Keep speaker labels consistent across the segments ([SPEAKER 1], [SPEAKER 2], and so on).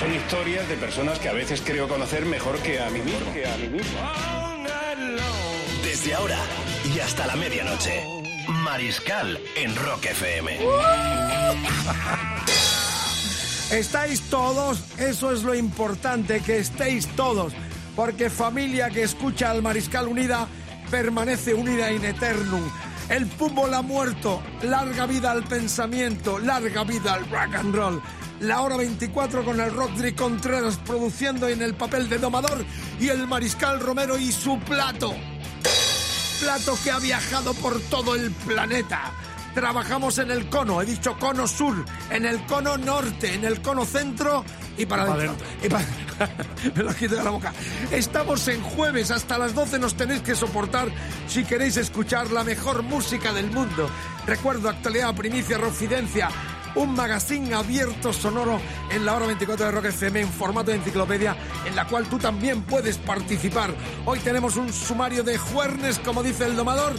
[SPEAKER 1] Son historias de personas que a veces creo conocer mejor que a mí mismo. Que a mí mismo.
[SPEAKER 2] Desde ahora y hasta la medianoche. Mariscal en Rock FM.
[SPEAKER 3] Estáis todos, eso es lo importante, que estéis todos, porque familia que escucha al Mariscal Unida permanece unida in eternum. El fútbol ha muerto, larga vida al pensamiento, larga vida al rock and roll. La hora 24 con el Rodri Contreras produciendo en el papel de domador y el Mariscal Romero y su plato plato que ha viajado por todo el planeta. Trabajamos en el cono, he dicho cono sur, en el cono norte, en el cono centro y para adentro. Y pa- Me lo quito de la boca. Estamos en jueves, hasta las 12 nos tenéis que soportar si queréis escuchar la mejor música del mundo. Recuerdo actualidad, primicia, rofidencia. Un magazine abierto sonoro en la hora 24 de Rock FM en formato de enciclopedia en la cual tú también puedes participar. Hoy tenemos un sumario de juernes, como dice el domador,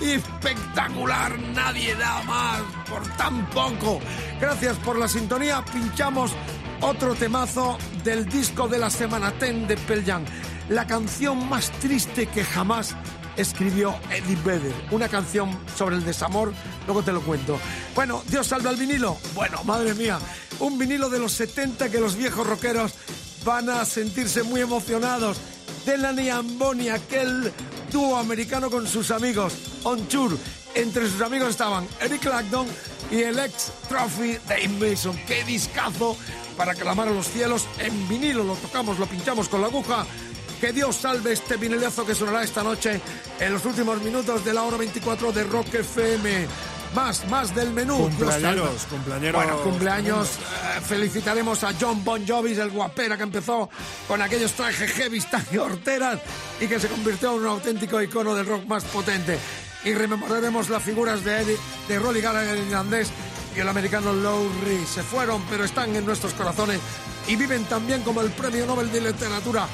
[SPEAKER 3] espectacular, nadie da más por tan poco. Gracias por la sintonía, pinchamos otro temazo del disco de la semana 10 de Pearl Jam, la canción más triste que jamás escribió Eddie Vedder, una canción sobre el desamor, luego te lo cuento. Bueno, Dios salve al vinilo. Bueno, madre mía, un vinilo de los 70 que los viejos rockeros van a sentirse muy emocionados. Delaney y Amboni, aquel dúo americano con sus amigos, On Tour. Entre sus amigos estaban Eric Clapton y el ex Trophy Dave Mason. ¡Qué discazo! Para clamar a los cielos en vinilo. Lo tocamos, lo pinchamos con la aguja. Que Dios salve este vinilazo que sonará esta noche en los últimos minutos de la hora 24 de Rock FM. Más, más del menú.
[SPEAKER 4] Cumpleaños, cumpleaños.
[SPEAKER 3] Bueno, cumpleaños. eh, felicitaremos a John Bon Jovi, el guapera que empezó con aquellos trajes heavy tan horteras y que se convirtió en un auténtico icono del rock más potente. Y rememoraremos las figuras de Eddie, de Rolly Gallagher el irlandés y el americano Lowry. Se fueron, pero están en nuestros corazones y viven también como el premio Nobel de Literatura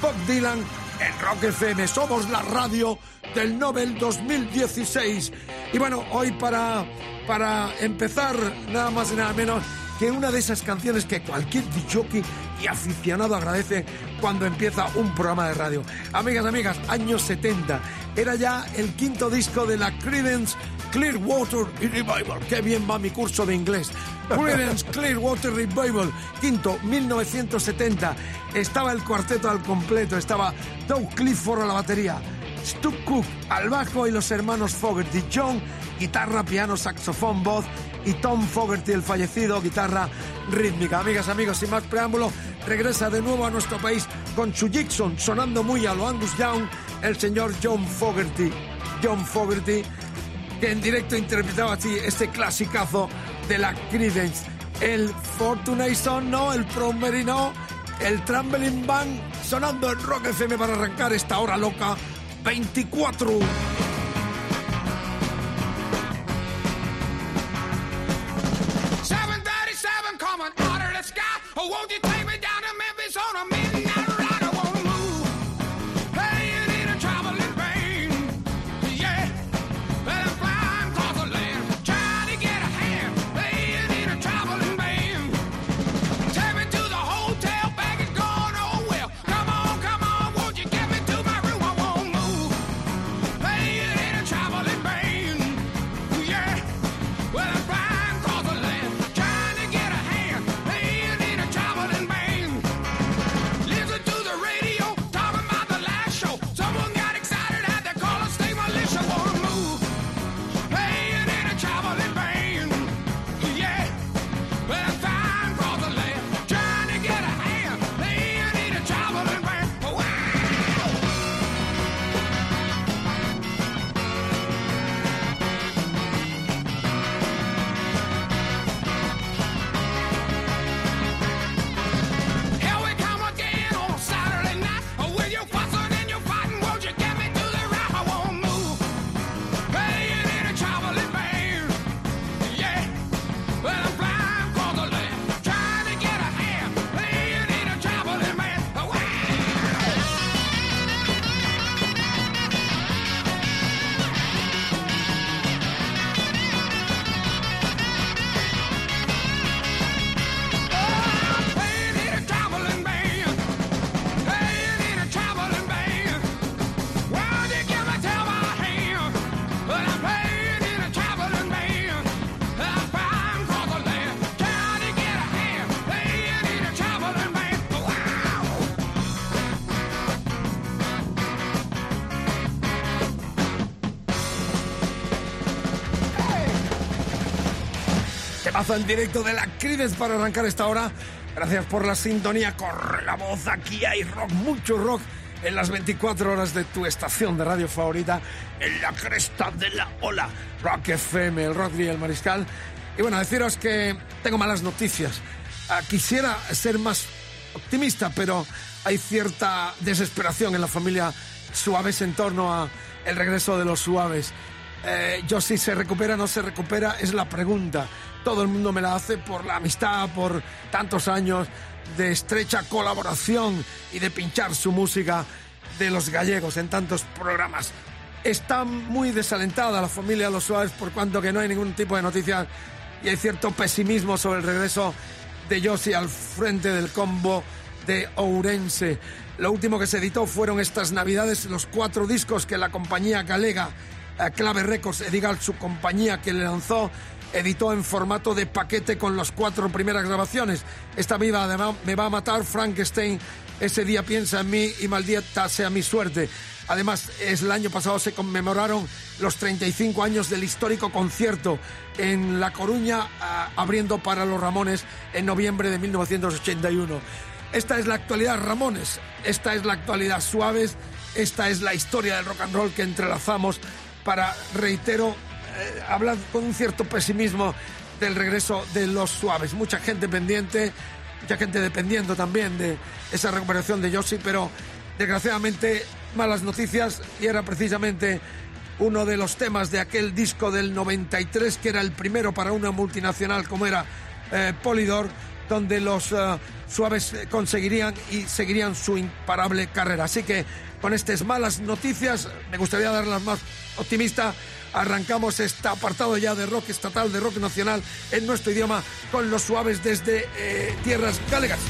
[SPEAKER 3] Bob Dylan en Rock FM. Somos la radio del Nobel 2016. Y bueno, hoy para, para empezar, nada más y nada menos que una de esas canciones que cualquier jockey y aficionado agradece cuando empieza un programa de radio. Amigas, amigas, años 70. Era ya el quinto disco de la Creedence Clearwater Revival. Qué bien va mi curso de inglés. Creedence Clearwater Revival, quinto, 1970. Estaba el cuarteto al completo. Estaba Doug Clifford a la batería, Stu Cook al bajo y los hermanos Fogerty. John, guitarra, piano, saxofón, voz. Y Tom Fogerty, el fallecido, guitarra rítmica. Amigas, amigos, sin más preámbulo, regresa de nuevo a nuestro país con su Jackson, sonando muy a lo Angus Young, el señor John Fogerty. John Fogerty, que en directo interpretaba así este clasicazo de la Creedence. El Fortunate Son no, el Promery no, el Trembling Band sonando en Rock FM para arrancar esta hora loca 24. En directo de la Crides para arrancar esta hora. Gracias por la sintonía. Corre la voz. Aquí hay rock, mucho rock en las 24 horas de tu estación de radio favorita, en la cresta de la ola. Rock FM, el y el Mariscal. Y bueno, deciros que tengo malas noticias. Ah, quisiera ser más optimista, pero hay cierta desesperación en la familia Suaves en torno a el regreso de los Suaves. Eh, yo si se recupera o no se recupera es la pregunta. Todo el mundo me la hace por la amistad, por tantos años de estrecha colaboración y de pinchar su música de los gallegos en tantos programas. Está muy desalentada la familia los Suaves por cuanto que no hay ningún tipo de noticias y hay cierto pesimismo sobre el regreso de Yossi al frente del combo de Ourense. Lo último que se editó fueron estas navidades los cuatro discos que la compañía galega eh, Clave Records, Edigal, su compañía que le lanzó, editó en formato de paquete con las cuatro primeras grabaciones. Esta viva además me va a matar Frankenstein, ese día piensa en mí y maldita sea mi suerte. Además, es el año pasado se conmemoraron los 35 años del histórico concierto en La Coruña, abriendo para los Ramones en noviembre de 1981. Esta es la actualidad Ramones, esta es la actualidad Suaves, esta es la historia del rock and roll que entrelazamos para, reitero, eh, hablar con un cierto pesimismo del regreso de los Suaves. Mucha gente pendiente, mucha gente dependiendo también de esa recuperación de Yossi, pero desgraciadamente malas noticias y era precisamente uno de los temas de aquel disco del 93 que era el primero para una multinacional como era eh, Polydor, donde los eh, suaves conseguirían y seguirían su imparable carrera. Así que con estas malas noticias, me gustaría darlas más optimista. Arrancamos este apartado ya de rock estatal, de rock nacional en nuestro idioma, con los suaves desde eh, tierras galegas.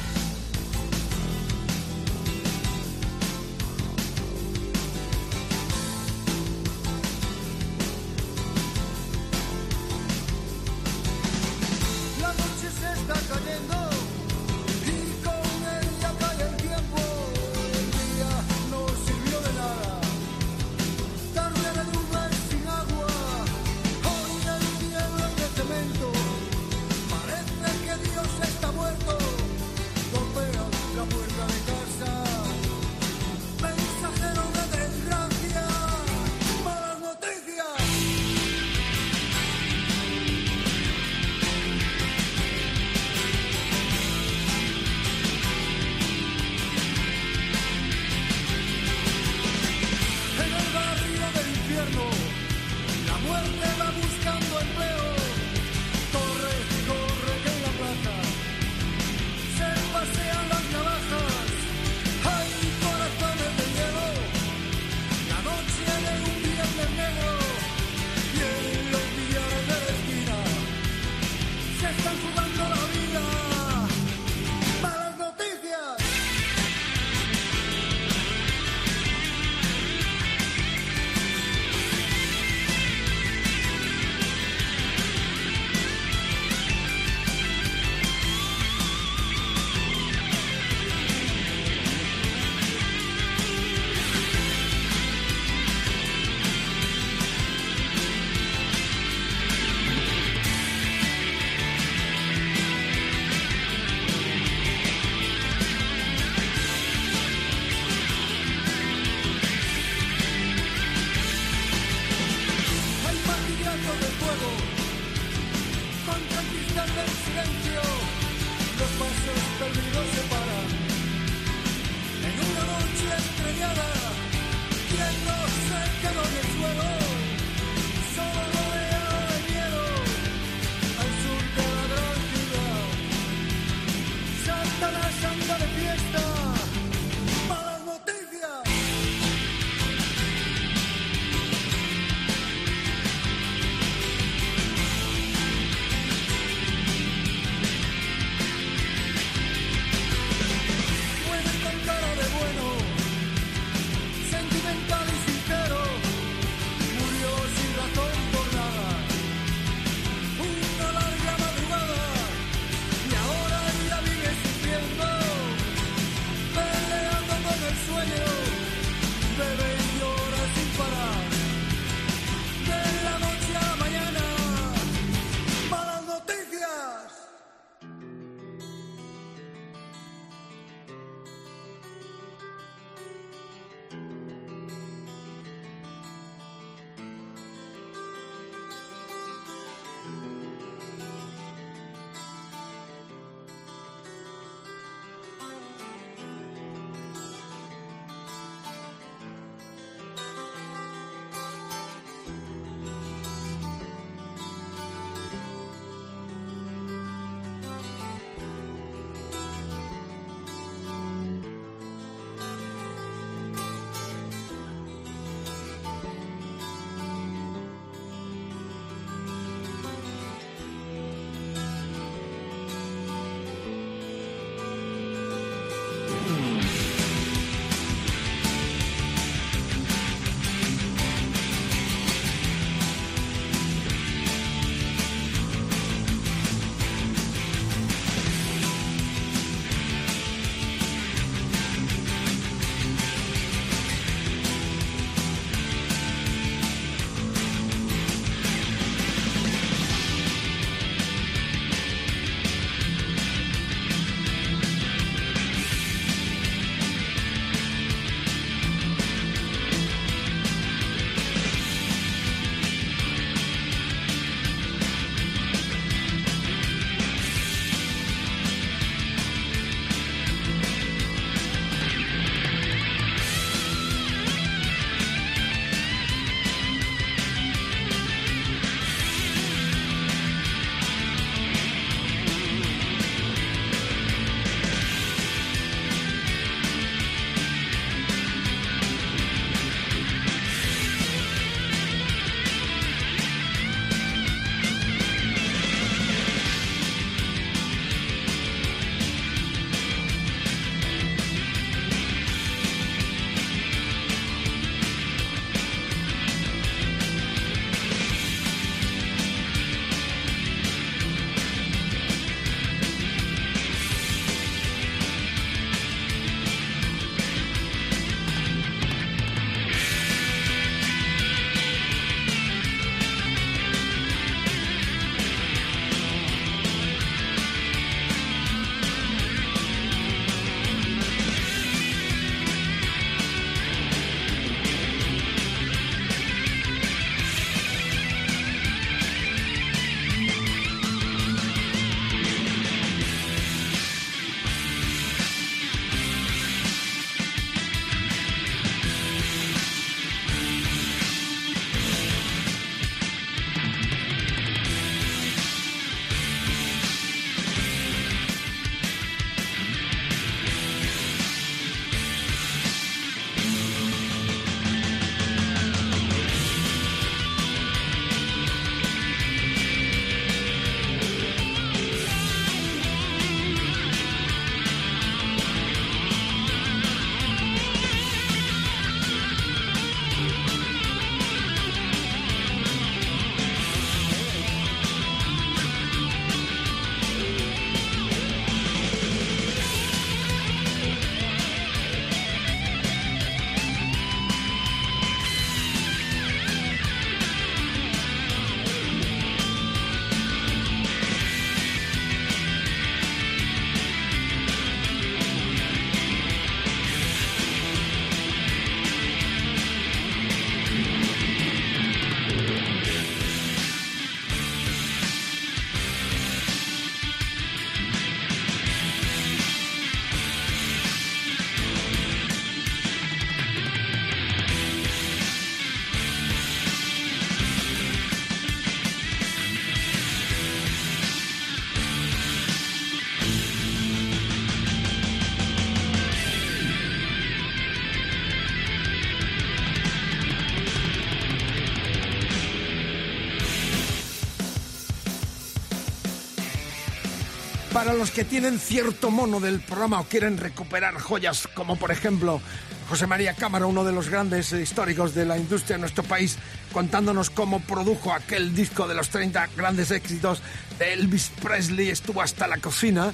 [SPEAKER 3] Para los que tienen cierto mono del programa o quieren recuperar joyas, como por ejemplo José María Cámara, uno de los grandes históricos de la industria de nuestro país, contándonos cómo produjo aquel disco de los 30 grandes éxitos de Elvis Presley, estuvo hasta la cocina.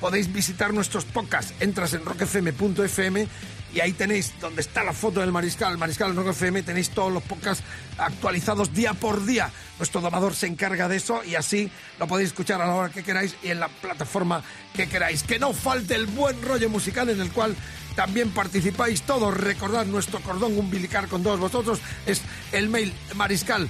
[SPEAKER 3] Podéis visitar nuestros podcasts, entras en rockfm.fm y ahí tenéis donde está la foto del mariscal, mariscal Rock FM, tenéis todos los podcasts actualizados día por día. Nuestro domador se encarga de eso y así lo podéis escuchar a la hora que queráis y en la plataforma que queráis. Que no falte el buen rollo musical en el cual también participáis todos. Recordad nuestro cordón umbilical con todos vosotros es el mail mariscal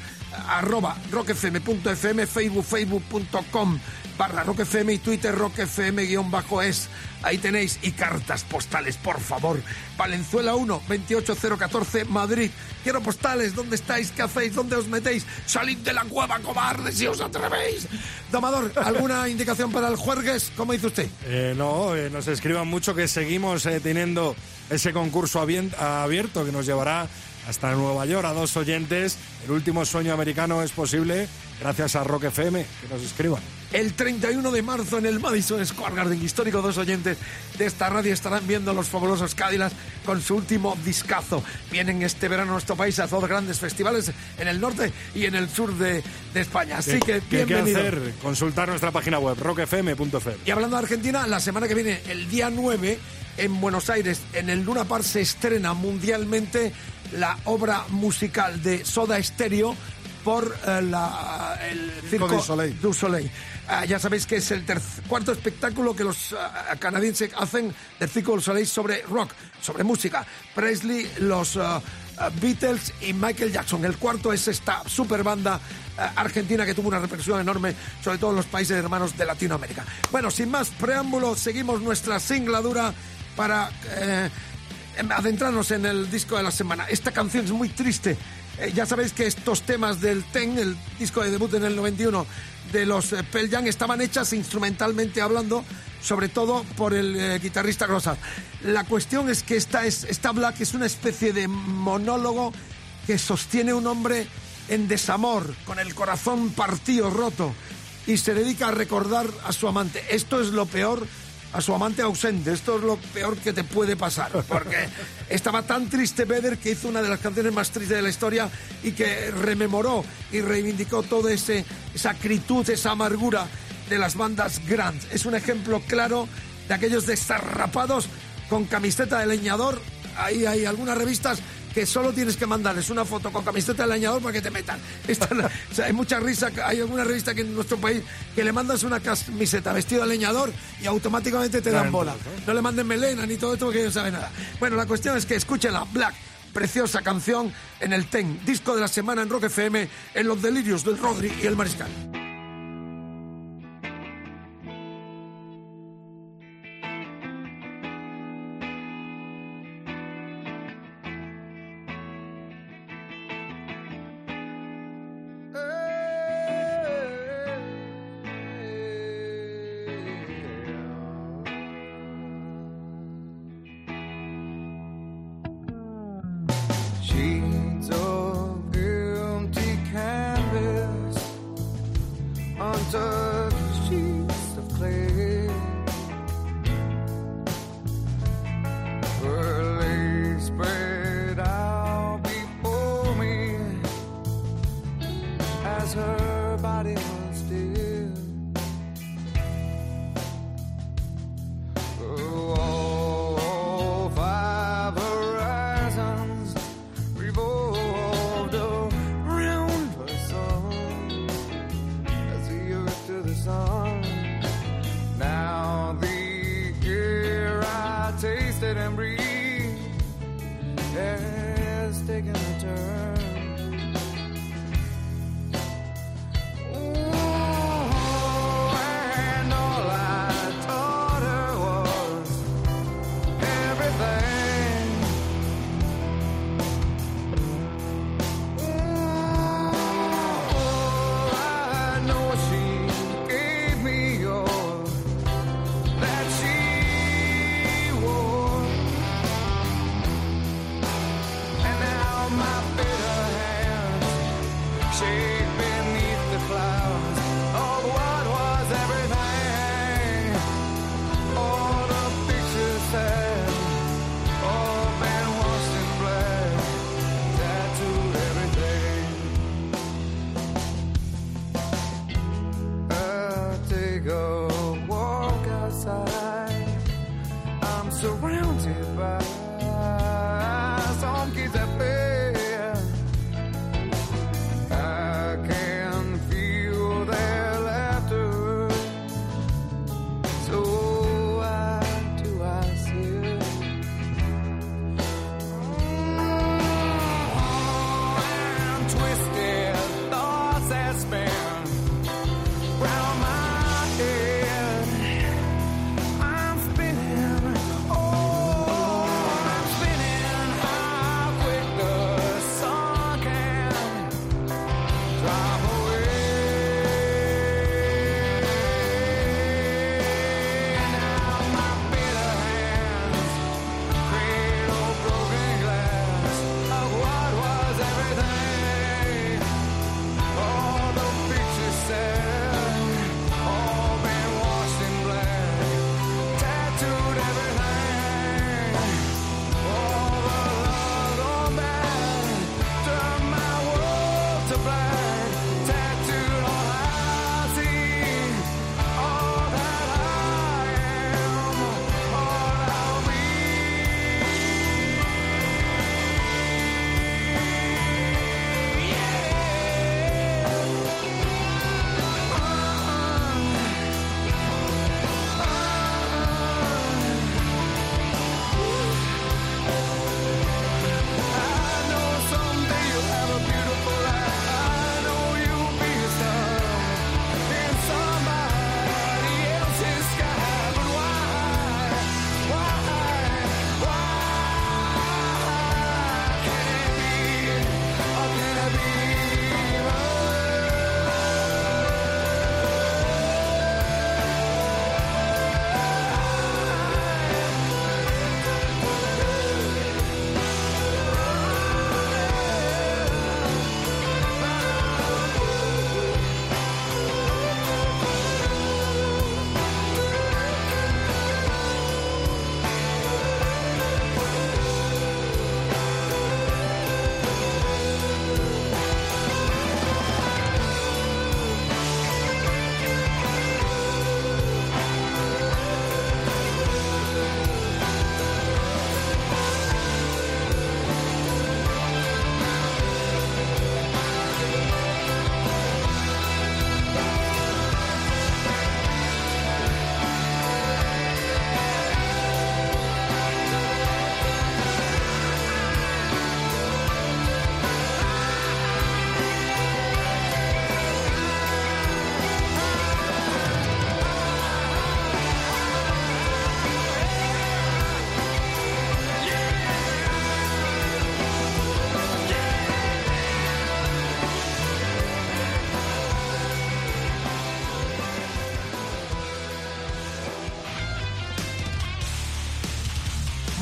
[SPEAKER 3] arroba rockfm.fm, facebook, facebook.com barra rockfm y twitter rockfm guion bajo es. Ahí tenéis y cartas postales, por favor. Valenzuela 1, 28014, Madrid. Quiero postales, ¿dónde estáis? ¿Qué hacéis? ¿Dónde os metéis? Salid de la cueva, cobardes, si os atrevéis. Domador, ¿alguna indicación para el jueves? ¿Cómo dice usted?
[SPEAKER 4] Eh, no, eh, nos escriban mucho que seguimos eh, teniendo ese concurso abierto que nos llevará hasta Nueva York a dos oyentes. El último sueño americano es posible gracias a Rock FM. Que nos escriban.
[SPEAKER 3] El 31 de marzo en el Madison Square Garden, histórico, dos oyentes de esta radio estarán viendo los fabulosos Cadillacs con su último discazo. Vienen este verano a nuestro país a dos grandes festivales en el norte y en el sur de, de España. Así que,
[SPEAKER 4] ¿Qué- ¿Qué
[SPEAKER 3] bienvenido.
[SPEAKER 4] hacer? Consultar nuestra página web, rockfm.fm.
[SPEAKER 3] Y hablando de Argentina, la semana que viene, el día 9, en Buenos Aires, en el Luna Park, se estrena mundialmente la obra musical de Soda Stereo por eh, la, el Circo
[SPEAKER 5] du Soleil.
[SPEAKER 3] du Soleil. Ah, ya sabéis que es el cuarto espectáculo que los ah, canadienses hacen del Circo du Soleil sobre rock, sobre música. Presley, los ah, ah, Beatles y Michael Jackson. El cuarto es esta super banda ah, argentina que tuvo una repercusión enorme, sobre todo en los países hermanos de Latinoamérica. Bueno, sin más preámbulo, seguimos nuestra singladura para eh, adentrarnos en el disco de la semana. Esta canción es muy triste. Eh, ya sabéis que estos temas del Ten, el disco de debut en el 91 de los eh, Pearl Jam, estaban hechas instrumentalmente hablando, sobre todo por el eh, guitarrista Rosa. La cuestión es que esta, es, esta Black es una especie de monólogo que sostiene un hombre en desamor, con el corazón partido, roto, y se dedica a recordar a su amante. Esto es lo peor a su amante ausente. Esto es lo peor que te puede pasar, porque estaba tan triste Vedder que hizo una de las canciones más tristes de la historia y que rememoró y reivindicó toda esa acritud, esa amargura de las bandas grandes. Es un ejemplo claro de aquellos desarrapados con camiseta de leñador. Ahí hay algunas revistas que solo tienes que mandarles una foto con camiseta de leñador para que te metan. Esta es la- o sea, hay mucha risa, hay alguna revista que en nuestro país que le mandas una camiseta vestido de leñador y automáticamente te dan bola. No le manden melena ni todo esto porque no sabe nada. Bueno, la cuestión es que escúchenla, Black, preciosa canción en el TEN, disco de la semana en Rock FM, en los delirios del Rodri y el Mariscal.
[SPEAKER 6] go walk outside. I'm surrounded by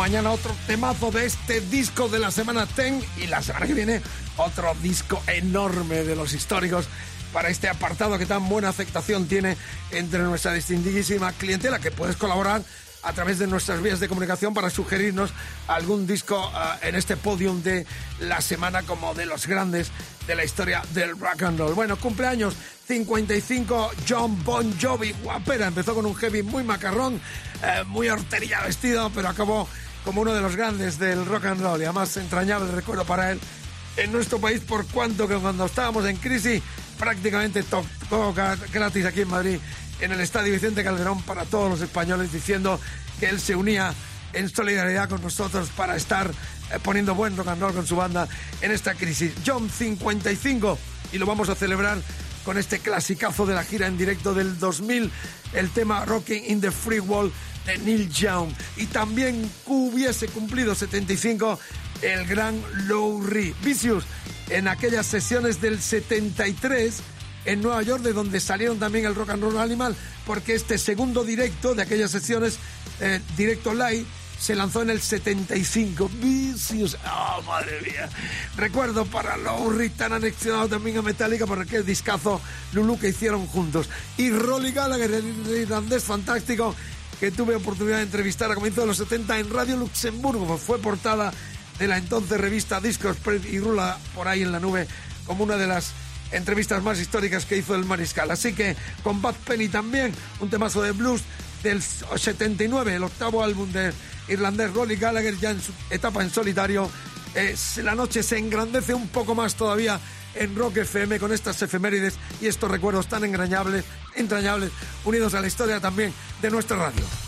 [SPEAKER 3] Mañana otro temazo de este disco de la semana 10 y la semana que viene otro disco enorme de los históricos para este apartado que tan buena aceptación tiene entre nuestra distinguidísima clientela que puedes colaborar a través de nuestras vías de comunicación para sugerirnos algún disco ah, en este podium de la semana como de los grandes de la historia del rock and roll. Bueno, cumpleaños 55 John Bon Jovi, guapera, empezó con un heavy muy macarrón, eh, muy hortería vestido, pero acabó como uno de los grandes del rock and roll y además entrañable recuerdo para él en nuestro país por cuanto que cuando estábamos en crisis prácticamente tocó gratis aquí en Madrid en el Estadio Vicente Calderón para todos los españoles diciendo que él se unía en solidaridad con nosotros para estar eh, poniendo buen rock and roll con su banda en esta crisis. John 55 y lo vamos a celebrar con este clasicazo de la gira en directo del 2000, el tema Rocking in the Free Wall de Neil Young. Y también hubiese cumplido 75 el gran Reed. Vicious en aquellas sesiones del 73 en Nueva York, de donde salieron también el Rock and Roll Animal, porque este segundo directo de aquellas sesiones, eh, directo live, se lanzó en el 75. Vicious, oh madre mía. Recuerdo para Reed tan anexionado también a Metallica por aquel discazo Lulu que hicieron juntos. Y Rolly Gallagher, el irlandés fantástico que tuve oportunidad de entrevistar a comienzos de los 70 en Radio Luxemburgo. Fue portada de la entonces revista Discos Spread y rula por ahí en la nube como una de las entrevistas más históricas que hizo el Mariscal. Así que con Bad Penny también, un temazo de blues del 79, el octavo álbum del irlandés Rolly Gallagher ya en su etapa en solitario. Eh, la noche se engrandece un poco más todavía en Rock FM con estas efemérides y estos recuerdos tan entrañables, entrañables unidos a la historia también de nuestra radio.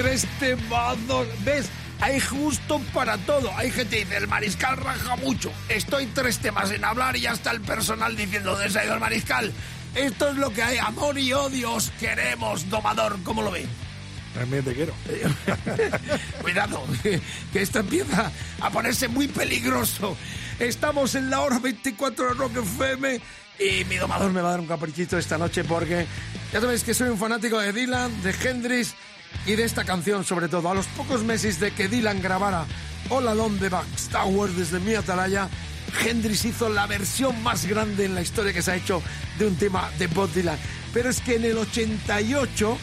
[SPEAKER 3] Tres temazos! ¿Ves? Hay justo para todo. Hay gente que dice, el mariscal raja mucho. Estoy tres temas en hablar y ya está el personal diciendo, ¿dónde se ha ido el mariscal? Esto es lo que hay, amor y odio, os queremos, domador, ¿cómo lo ve?
[SPEAKER 4] También te quiero.
[SPEAKER 3] Cuidado, que esto empieza a ponerse muy peligroso. Estamos en la hora 24 de Rock FM y mi domador me va a dar un caprichito esta noche porque ya sabéis que soy un fanático de Dylan, de Hendrix y de esta canción sobre todo. A los pocos meses de que Dylan grabara All Alone the Tower desde mi atalaya, Hendrix hizo la versión más grande en la historia que se ha hecho de un tema de Bob Dylan. Pero es que en el 88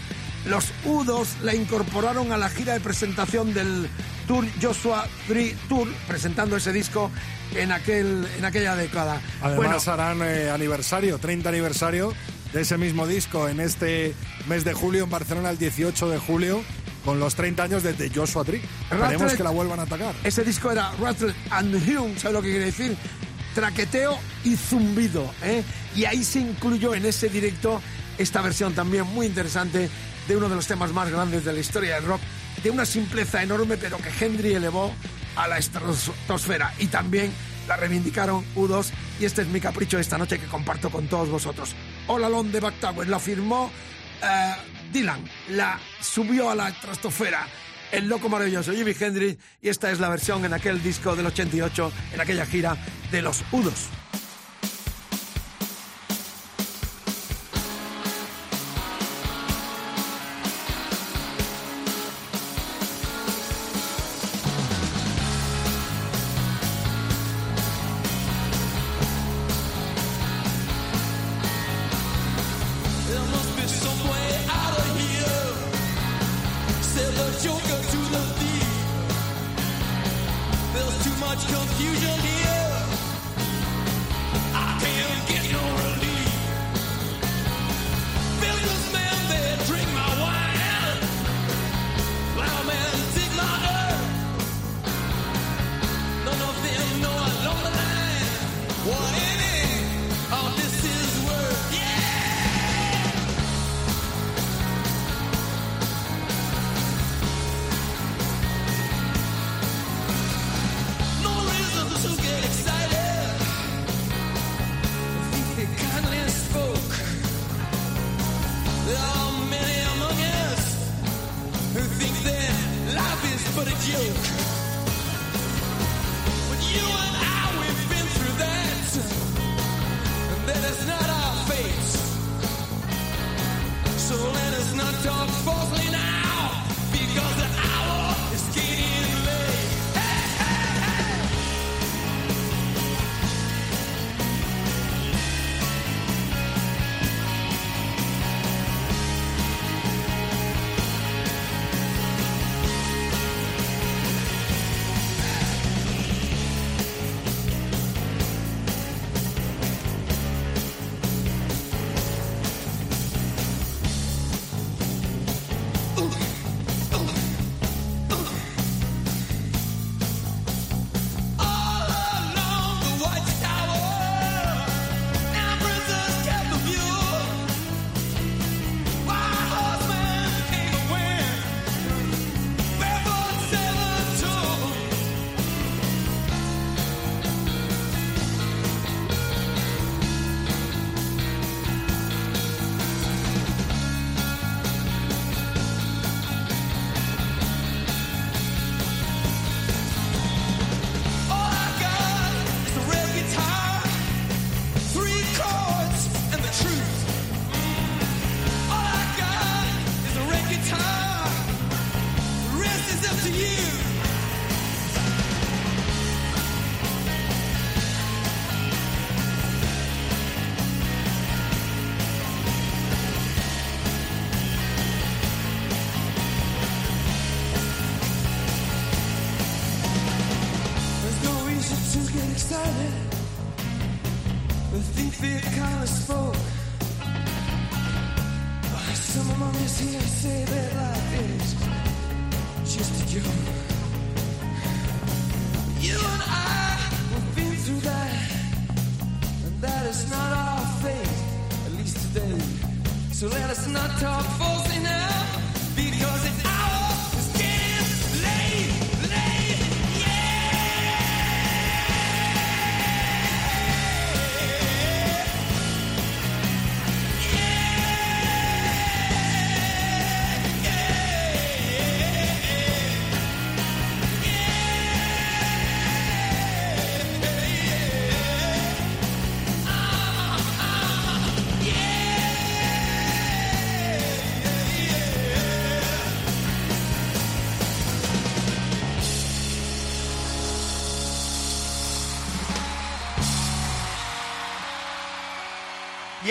[SPEAKER 3] los U2 la incorporaron a la gira de presentación del Tour Joshua Tree Tour, presentando ese disco en, aquel, en aquella década.
[SPEAKER 4] Además harán eh, aniversario, 30 aniversario de ese mismo disco en este mes de julio en Barcelona, el 18 de julio, con los 30 años de The Joshua Tree. Esperemos que la vuelvan a atacar.
[SPEAKER 3] Ese disco era Rattle and Hume, ¿sabes lo que quiere decir? Traqueteo y zumbido, ¿eh? Y ahí se incluyó en ese directo esta versión también muy interesante de uno de los temas más grandes de la historia del rock,
[SPEAKER 6] de una simpleza enorme, pero que Hendry elevó a la estratosfera. Y también la reivindicaron U2 y este es mi capricho esta noche que comparto con todos vosotros. Lon de Backtower, la firmó eh, Dylan, la subió a la estratosfera el loco maravilloso Jimi Hendrix y esta es la versión en aquel disco del 88, en aquella gira de los U2.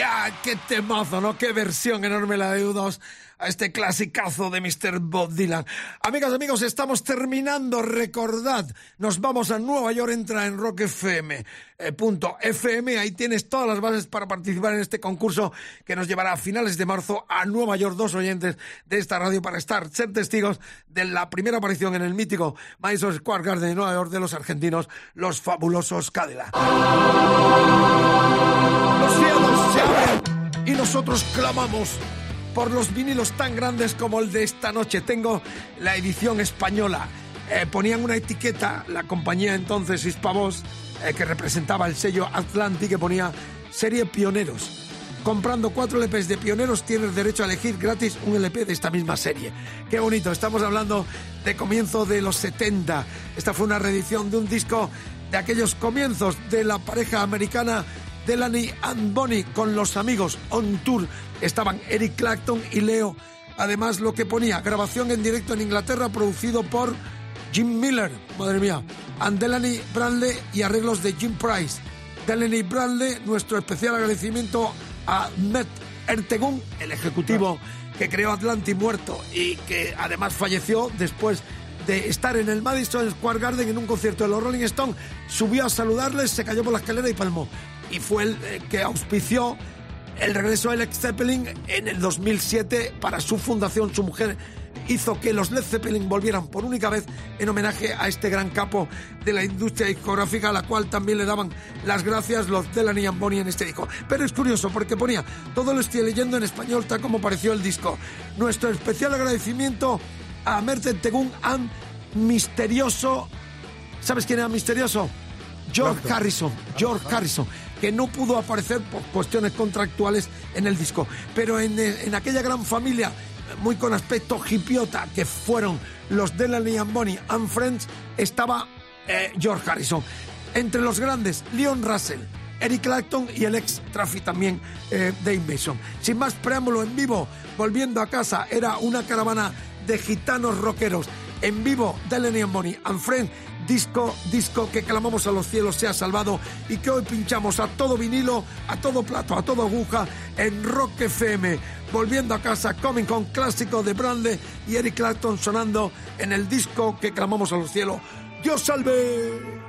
[SPEAKER 6] Ya, qué temazo, ¿no? Qué versión enorme la de U2 este clasicazo de Mr. Bob Dylan. Amigas, amigos, estamos terminando. Recordad, nos vamos a Nueva York, entra en Rock FM. eh, punto FM, ahí tienes todas las bases para participar en este concurso que nos llevará a finales de marzo a Nueva York, dos oyentes de esta radio para estar, ser testigos de la primera aparición en el mítico Madison Square Garden de Nueva York de los argentinos, los fabulosos Cadillac. Los cielos se abren y nosotros clamamos
[SPEAKER 3] por los vinilos tan grandes como el de esta noche. Tengo la edición española. Eh, ponían una etiqueta, la compañía entonces Hispavoz, eh, que representaba el sello Atlantic, que ponía serie Pioneros. Comprando cuatro LPs de Pioneros tienes derecho a elegir gratis un LP de esta misma serie. Qué bonito, estamos hablando de comienzo de los 70. Esta fue una reedición de un disco de aquellos comienzos de la pareja americana Delaney and Bonnie con los amigos on tour. Estaban Eric Clapton y Leo. Además, lo que ponía, grabación en directo en Inglaterra producido por Jim Miller, madre mía, and Delaney Bradley y arreglos de Jim Price. Delaney Bradley, nuestro especial agradecimiento a Matt Ertegun, el ejecutivo que creó Atlantic muerto y que además falleció después de estar en el Madison Square Garden en un concierto de los Rolling Stones, subió a saludarles, se cayó por la escalera y palmó. Y fue el eh, que auspició el regreso de Led Zeppelin en el 2007 para su fundación, su mujer hizo que los Led Zeppelin volvieran por única vez en homenaje a este gran capo de la industria discográfica, a la cual también le daban las gracias los Delaney and Bonnie en este disco. Pero es curioso porque ponía, todo lo estoy leyendo en español tal como pareció el disco. Nuestro especial agradecimiento a Merten Tegun and Misterioso. ¿Sabes quién era Misterioso? George Harrison, George Harrison, que no pudo aparecer por cuestiones contractuales en el disco. Pero en, eh, en aquella gran familia muy con aspecto hipiota que fueron los Delaney and Bonnie and Friends, estaba eh, George Harrison. Entre los grandes, Leon Russell, Eric Clapton y el ex Traffy también, eh, Dave Mason. Sin más preámbulo, en vivo, volviendo a casa, era una caravana de gitanos rockeros. En vivo, Delaney and Bonnie and Friends, disco, disco que clamamos a los cielos se ha salvado y que hoy pinchamos a todo vinilo, a todo plato, a toda aguja en Rock FM. Volviendo a casa, Coming con clásico de Brande y Eric Clapton sonando en el disco que clamamos a los cielos. ¡Dios salve!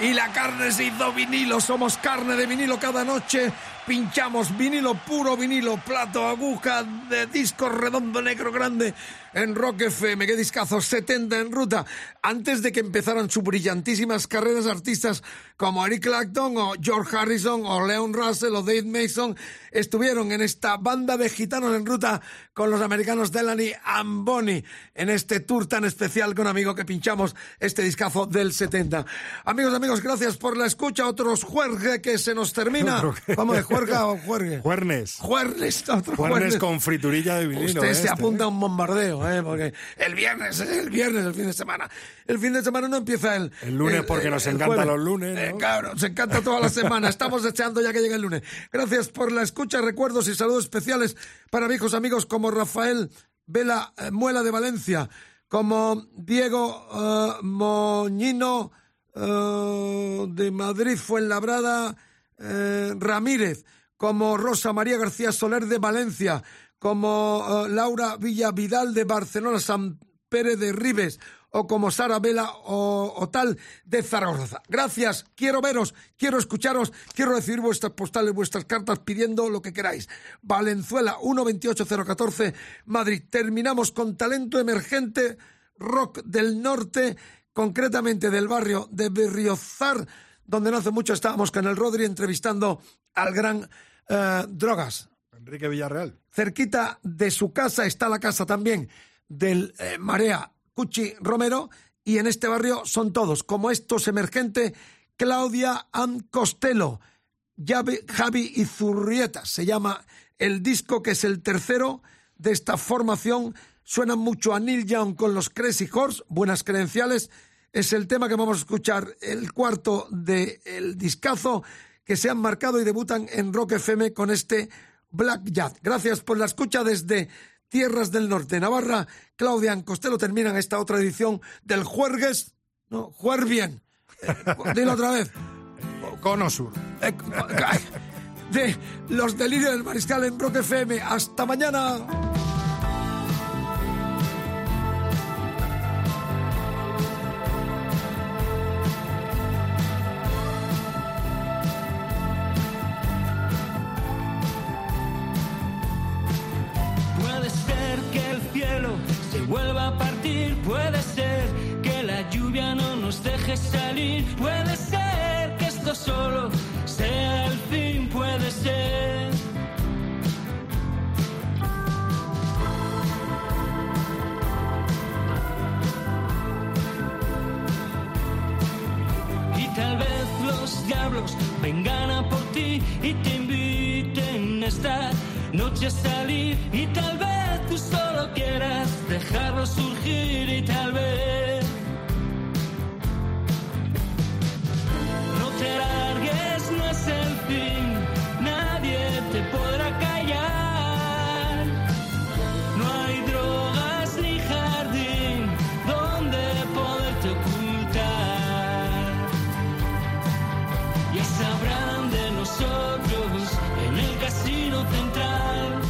[SPEAKER 3] Y la carne se hizo vinilo. Somos carne de vinilo cada noche. Pinchamos vinilo puro, vinilo, plato, aguja de disco redondo, negro, grande en Rock FM. Qué discazo, 70 en ruta. Antes de que empezaran sus brillantísimas carreras artistas como Eric Clapton o George Harrison o Leon Russell o Dave Mason, estuvieron en esta banda de gitanos en ruta con los americanos Delaney and Bonnie en este tour tan especial con amigo que pinchamos este discazo del 70. Amigos, amigos, gracias por la escucha. Otros juergue que se nos termina. Vamos de juerga o juergue.
[SPEAKER 4] Juernes.
[SPEAKER 3] Juernes, otro
[SPEAKER 4] Juernes
[SPEAKER 3] juernes.
[SPEAKER 4] con friturilla de vinilo.
[SPEAKER 3] Usted se
[SPEAKER 4] Este,
[SPEAKER 3] apunta
[SPEAKER 4] ¿eh?
[SPEAKER 3] a un bombardeo, ¿eh? porque el viernes, es el viernes, el fin de semana. El fin de semana no empieza el...
[SPEAKER 4] El lunes porque nos encantan los lunes, ¿no?
[SPEAKER 3] Eh, claro, nos encanta toda la semana. Estamos deseando ya que llegue el lunes. Gracias por la escucha, recuerdos y saludos especiales para viejos amigos como Rafael Vela eh, Muela de Valencia, como Diego eh, Moñino eh, de Madrid, Fuenlabrada, eh, Ramírez, como Rosa María García Soler de Valencia, como eh, Laura Villavidal de Barcelona, San Pérez de Ribes, o como Sara Vela o, tal de Zaragoza. Gracias, quiero veros, quiero escucharos, quiero recibir vuestras postales, vuestras cartas pidiendo lo que queráis. Valenzuela 128014, Madrid. Terminamos con talento emergente, rock del norte, concretamente del barrio de Berriozar, donde no hace mucho estábamos con el Rodri entrevistando al gran eh, Drogas.
[SPEAKER 4] Enrique Villarreal.
[SPEAKER 3] Cerquita de su casa está la casa también del eh, Marea Cuchi Romero y en este barrio son todos, como estos emergente, Claudia Ann Costello, Javi, Izurrieta, se llama el disco que es el tercero de esta formación, suena mucho a Neil Young con los Crazy Horse, buenas credenciales, es el tema que vamos a escuchar, el cuarto del discazo que se han marcado y debutan en Rock FM con este Black Jazz. Gracias por la escucha desde Tierras del Norte, Navarra. Claudia en Costello terminan esta otra edición del Juergues. No, Juer bien. Eh, dilo otra vez.
[SPEAKER 4] Cono Sur.
[SPEAKER 3] Eh, de los delirios del mariscal en Rock FM. Hasta mañana.
[SPEAKER 5] Salir, puede ser que esto solo sea el fin, puede ser. Y tal vez los diablos vengan a por ti y te inviten esta noche a salir. Y tal vez tú solo quieras dejarlo surgir y tal vez Nadie te podrá callar. No hay drogas ni jardín donde poderte ocultar. Ya sabrán de nosotros en el casino central.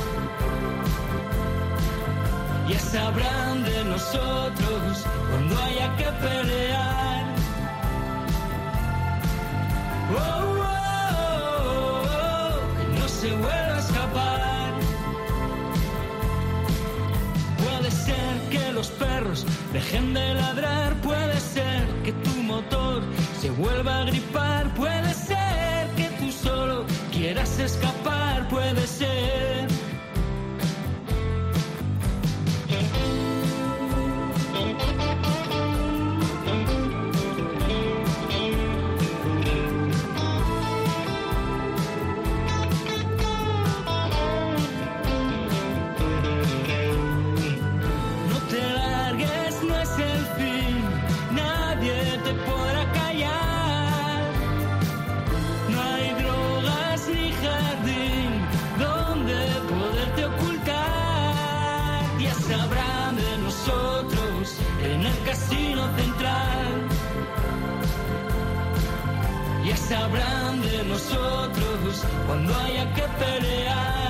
[SPEAKER 5] Ya sabrán de nosotros cuando haya que pelear. Oh, vuelva a escapar. Puede ser que los perros dejen de ladrar, puede ser que tu motor se vuelva a gripar, puede ser que tú solo quieras escapar, sabrán de nosotros cuando haya que pelear.